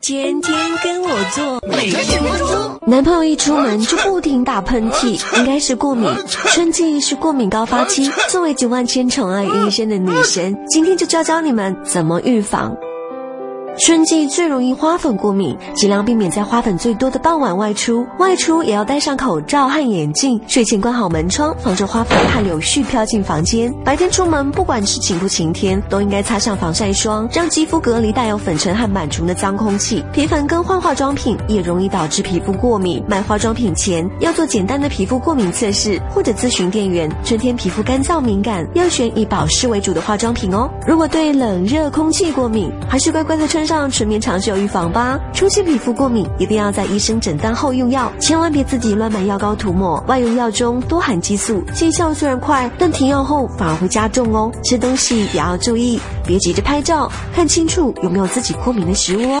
天天跟我做，每天关注。男朋友一出门就不停打喷嚏，应该是过敏。春季是过敏高发期，作为集万千宠爱于一身的女神，今天就教教你们怎么预防。春季最容易花粉过敏，尽量避免在花粉最多的傍晚外出。外出也要戴上口罩和眼镜，睡前关好门窗，防止花粉和柳絮飘进房间。白天出门，不管是晴不晴天，都应该擦上防晒霜，让肌肤隔离带有粉尘和螨虫的脏空气。频繁更换化妆品也容易导致皮肤过敏。买化妆品前要做简单的皮肤过敏测试，或者咨询店员。春天皮肤干燥敏感，要选以保湿为主的化妆品哦。如果对冷热空气过敏，还是乖乖的穿。上纯棉长袖预防吧。出现皮肤过敏，一定要在医生诊断后用药，千万别自己乱买药膏涂抹。外用药中多含激素，见效虽然快，但停药后反而会加重哦。吃东西也要注意，别急着拍照，看清楚有没有自己过敏的食物哦。